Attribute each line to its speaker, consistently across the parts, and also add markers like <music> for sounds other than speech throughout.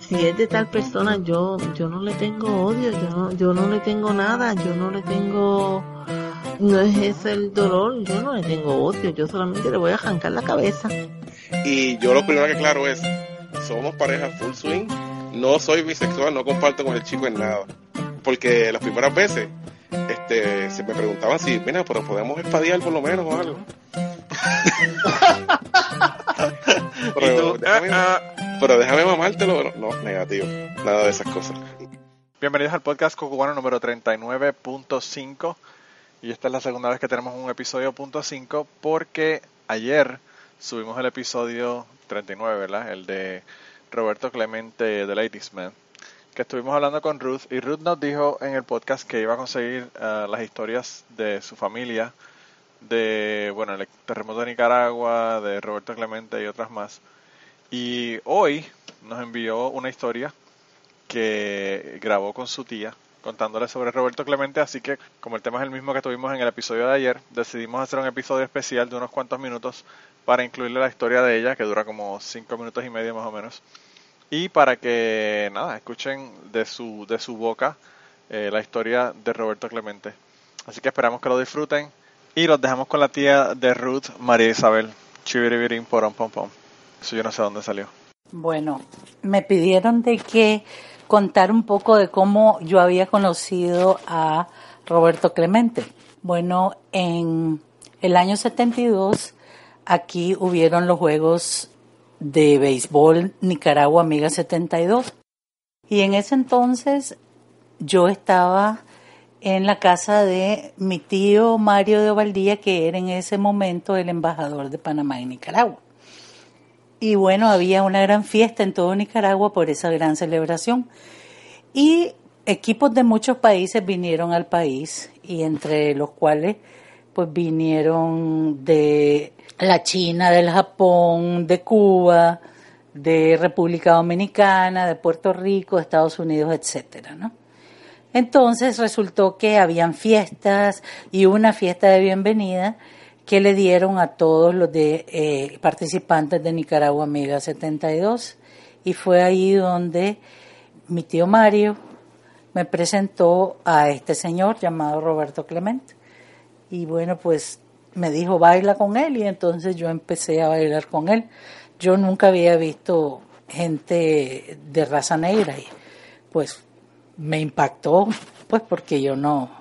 Speaker 1: Si es de tal persona, yo, yo no le tengo odio, yo no, yo no le tengo nada, yo no le tengo no es ese el dolor, yo no le tengo odio, yo solamente le voy a arrancar la cabeza.
Speaker 2: Y yo lo primero que claro es, somos pareja full swing, no soy bisexual, no comparto con el chico en nada. Porque las primeras veces este, se me preguntaban si, mira, pero podemos espadear por lo menos o algo. <laughs> pero, déjame, pero déjame mamártelo. No, negativo. Nada de esas cosas.
Speaker 3: Bienvenidos al podcast Cocubano número 39.5. Y esta es la segunda vez que tenemos un episodio punto .5 porque ayer subimos el episodio 39, ¿verdad? El de Roberto Clemente de Ladies Man. Que estuvimos hablando con Ruth y Ruth nos dijo en el podcast que iba a conseguir uh, las historias de su familia, de, bueno, el terremoto de Nicaragua, de Roberto Clemente y otras más. Y hoy nos envió una historia que grabó con su tía contándole sobre Roberto Clemente, así que como el tema es el mismo que tuvimos en el episodio de ayer, decidimos hacer un episodio especial de unos cuantos minutos para incluirle la historia de ella, que dura como cinco minutos y medio más o menos, y para que, nada, escuchen de su, de su boca eh, la historia de Roberto Clemente. Así que esperamos que lo disfruten y los dejamos con la tía de Ruth, María Isabel. Chiviribirín, porom, pom, pom. Eso yo no sé dónde salió.
Speaker 4: Bueno, me pidieron de que contar un poco de cómo yo había conocido a Roberto Clemente. Bueno, en el año 72 aquí hubieron los Juegos de Béisbol Nicaragua Amiga 72. Y en ese entonces yo estaba en la casa de mi tío Mario de Ovaldía, que era en ese momento el embajador de Panamá en Nicaragua. Y bueno, había una gran fiesta en todo Nicaragua por esa gran celebración. Y equipos de muchos países vinieron al país y entre los cuales pues vinieron de la China, del Japón, de Cuba, de República Dominicana, de Puerto Rico, Estados Unidos, etcétera, ¿no? Entonces resultó que habían fiestas y una fiesta de bienvenida que le dieron a todos los de, eh, participantes de Nicaragua Amiga 72 y fue ahí donde mi tío Mario me presentó a este señor llamado Roberto Clemente y bueno pues me dijo baila con él y entonces yo empecé a bailar con él yo nunca había visto gente de raza negra y pues me impactó pues porque yo no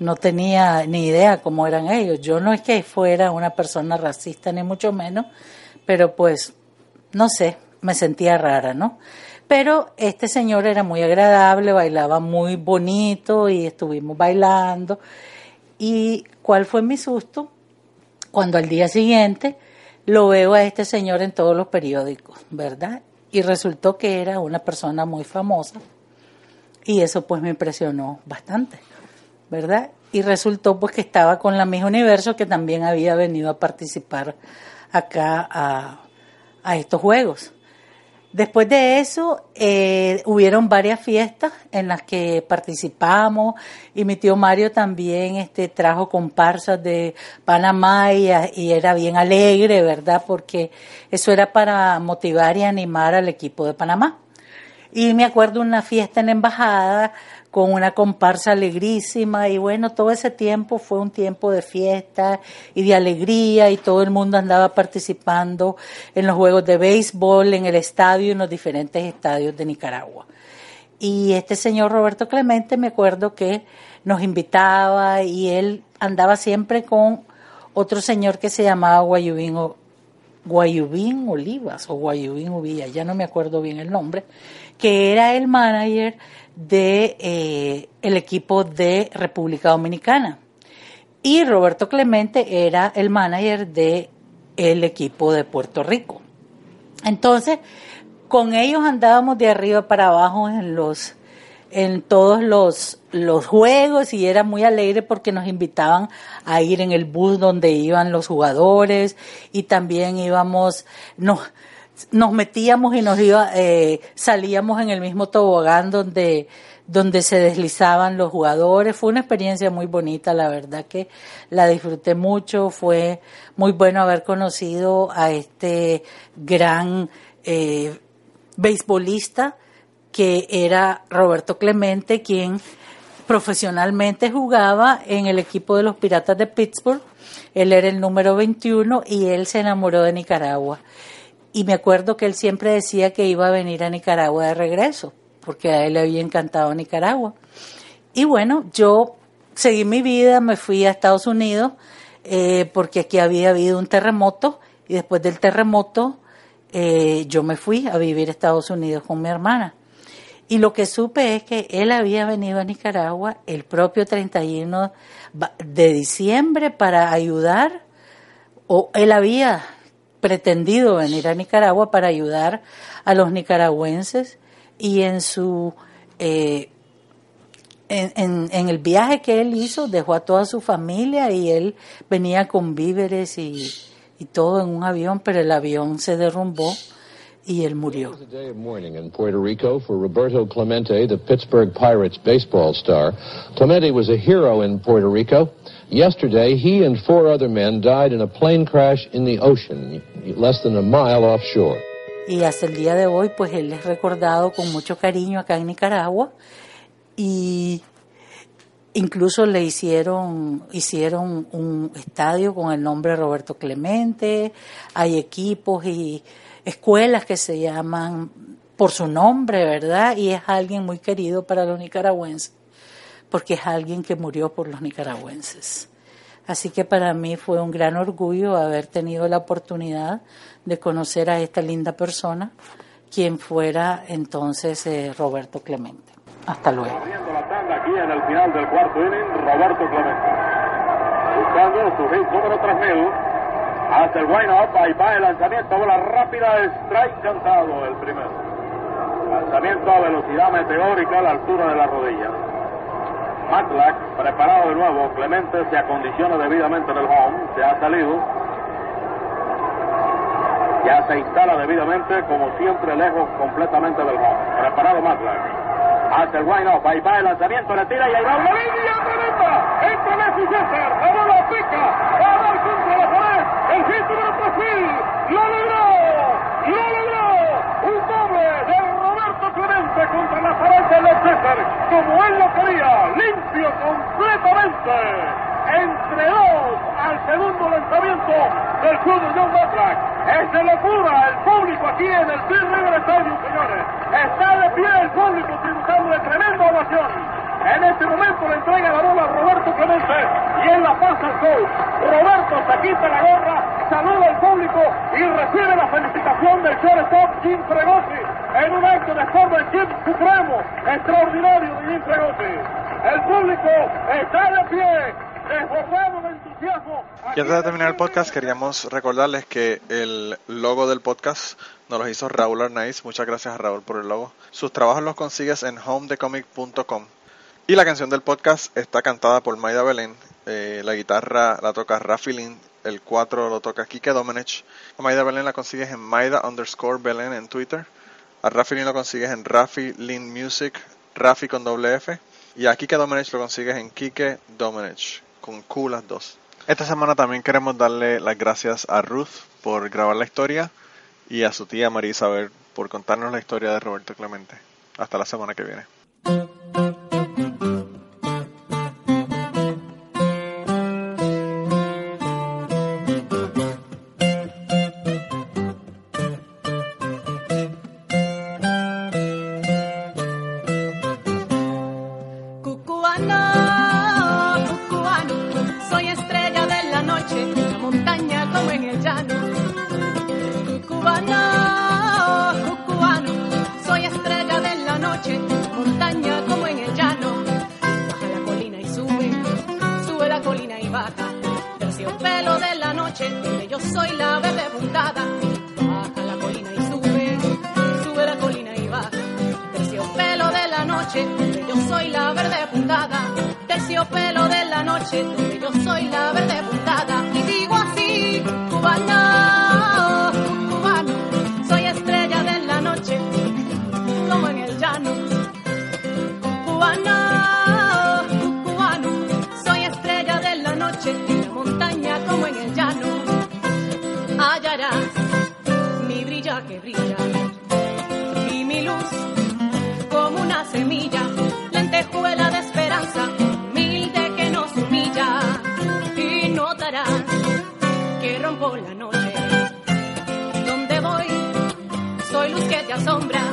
Speaker 4: no tenía ni idea cómo eran ellos. Yo no es que fuera una persona racista ni mucho menos, pero pues no sé, me sentía rara, ¿no? Pero este señor era muy agradable, bailaba muy bonito y estuvimos bailando. ¿Y cuál fue mi susto? Cuando al día siguiente lo veo a este señor en todos los periódicos, ¿verdad? Y resultó que era una persona muy famosa y eso pues me impresionó bastante. ¿verdad? Y resultó pues que estaba con la misma Universo que también había venido a participar acá a, a estos juegos. Después de eso, eh, hubieron varias fiestas en las que participamos y mi tío Mario también este, trajo comparsas de Panamá y, era bien alegre, ¿verdad? Porque eso era para motivar y animar al equipo de Panamá. Y me acuerdo una fiesta en la embajada con una comparsa alegrísima y bueno, todo ese tiempo fue un tiempo de fiesta y de alegría y todo el mundo andaba participando en los juegos de béisbol, en el estadio en los diferentes estadios de Nicaragua. Y este señor Roberto Clemente me acuerdo que nos invitaba y él andaba siempre con otro señor que se llamaba Guayubín, Guayubín Olivas o Guayubín Uvilla, ya no me acuerdo bien el nombre, que era el manager de eh, el equipo de República Dominicana y Roberto Clemente era el manager de el equipo de Puerto Rico. Entonces, con ellos andábamos de arriba para abajo en los en todos los, los juegos y era muy alegre porque nos invitaban a ir en el bus donde iban los jugadores y también íbamos, nos, nos metíamos y nos iba, eh, salíamos en el mismo tobogán donde, donde se deslizaban los jugadores. Fue una experiencia muy bonita, la verdad que la disfruté mucho. Fue muy bueno haber conocido a este gran eh, beisbolista que era Roberto Clemente, quien profesionalmente jugaba en el equipo de los Piratas de Pittsburgh. Él era el número 21 y él se enamoró de Nicaragua. Y me acuerdo que él siempre decía que iba a venir a Nicaragua de regreso, porque a él le había encantado Nicaragua. Y bueno, yo seguí mi vida, me fui a Estados Unidos, eh, porque aquí había habido un terremoto, y después del terremoto eh, yo me fui a vivir a Estados Unidos con mi hermana. Y lo que supe es que él había venido a Nicaragua el propio 31 de diciembre para ayudar, o él había pretendido venir a Nicaragua para ayudar a los nicaragüenses y en su eh, en, en, el viaje que él hizo dejó a toda su familia y él venía con víveres y, y todo en un avión, pero el avión se derrumbó y él murió.
Speaker 5: Yesterday, he and four other men died in a plane crash in the ocean, less than a mile offshore.
Speaker 4: Y hasta el día de hoy, pues él es recordado con mucho cariño acá en Nicaragua y incluso le hicieron hicieron un estadio con el nombre de Roberto Clemente, hay equipos y escuelas que se llaman por su nombre, ¿verdad? Y es alguien muy querido para los nicaragüenses, porque es alguien que murió por los nicaragüenses. Así que para mí fue un gran orgullo haber tenido la oportunidad de conocer a esta linda persona, quien fuera entonces eh, Roberto Clemente. Hasta luego.
Speaker 6: La tanda aquí en el final del cuarto Roberto Clemente. Buscando su hit número 3000 hace el wind-up, ahí va el lanzamiento, bola rápida, strike cantado el primero. Lanzamiento a velocidad meteórica a la altura de la rodilla. Matlack, preparado de nuevo, Clemente se acondiciona debidamente en el home, se ha salido. Ya se instala debidamente, como siempre, lejos completamente del home. Preparado Matlack. Hace el wind-up, ahí va el lanzamiento, le tira y ahí va una línea tremenda. Entra Messi César, la bola pica, va a dar contra la pared. 3000, lo logró, lo logró. Un doble de Roberto Clemente contra la pared de los César, como él lo quería, limpio completamente. Entre dos al segundo lanzamiento del club de John Matlack. Es de locura el público aquí en el Bill River Stadium, señores. Está de pie el público tributando de tremenda ovación. En este momento le entrega la bola a Roberto Clemente y en la pasa al coach. Roberto se quita la gorra, saluda al público y recibe la felicitación del shortstop Jim Fregosi en un acto de forma de Jim supremo, extraordinario de Jim Fregosi. El público está de pie, desbordado de entusiasmo.
Speaker 3: Y antes de terminar el podcast, queríamos recordarles que el logo del podcast nos lo hizo Raúl Arnaiz. Muchas gracias a Raúl por el logo. Sus trabajos los consigues en homedecomic.com. Y la canción del podcast está cantada por Maida Belén. Eh, la guitarra la toca Rafi Lin. El 4 lo toca Kike Domenech. A Maida Belén la consigues en Maida underscore Belén en Twitter. A Rafi Lin lo consigues en Rafi Lin Music, Rafi con doble F. Y a Kike Domenech lo consigues en Kike Domenech, con Q las dos. Esta semana también queremos darle las gracias a Ruth por grabar la historia y a su tía María Isabel por contarnos la historia de Roberto Clemente. Hasta la semana que viene.
Speaker 7: Soy la verde puntada. Baja la colina y sube, sube la colina y baja. Terciopelo de la noche, yo soy la verde puntada. Terciopelo de la noche, yo soy la verde puntada. Y digo así, cubano, cubano, soy estrella de la noche, como en el llano. Cubano, cubano, soy estrella de la noche, en la montaña como en el llano. Y mi luz, como una semilla, lentejuela de esperanza, humilde que nos humilla. Y notarás que rompo la noche. Donde voy, soy luz que te asombra.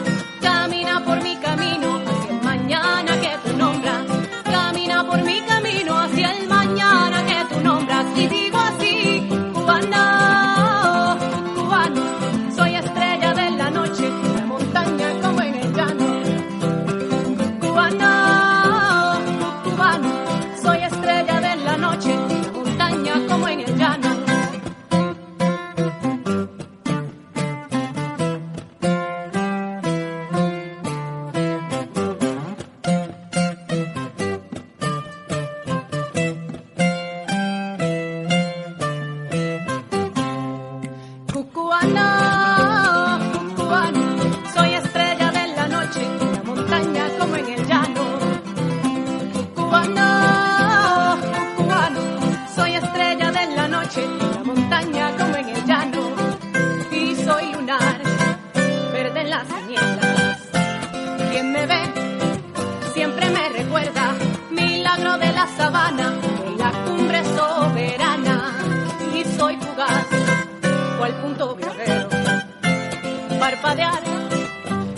Speaker 7: jadear.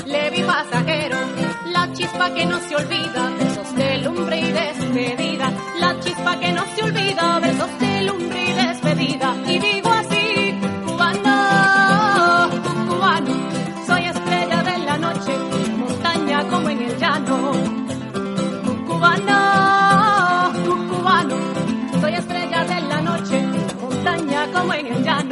Speaker 7: Levi pasajero, la chispa que no se olvida, besos de lumbre y despedida. La chispa que no se olvida, besos de lumbre y despedida. Y digo así, cubano, cubano, soy estrella de la noche, montaña como en el llano. Cubano, cubano, soy estrella de la noche, montaña como en el llano.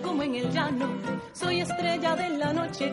Speaker 7: como en el llano, soy estrella de la noche,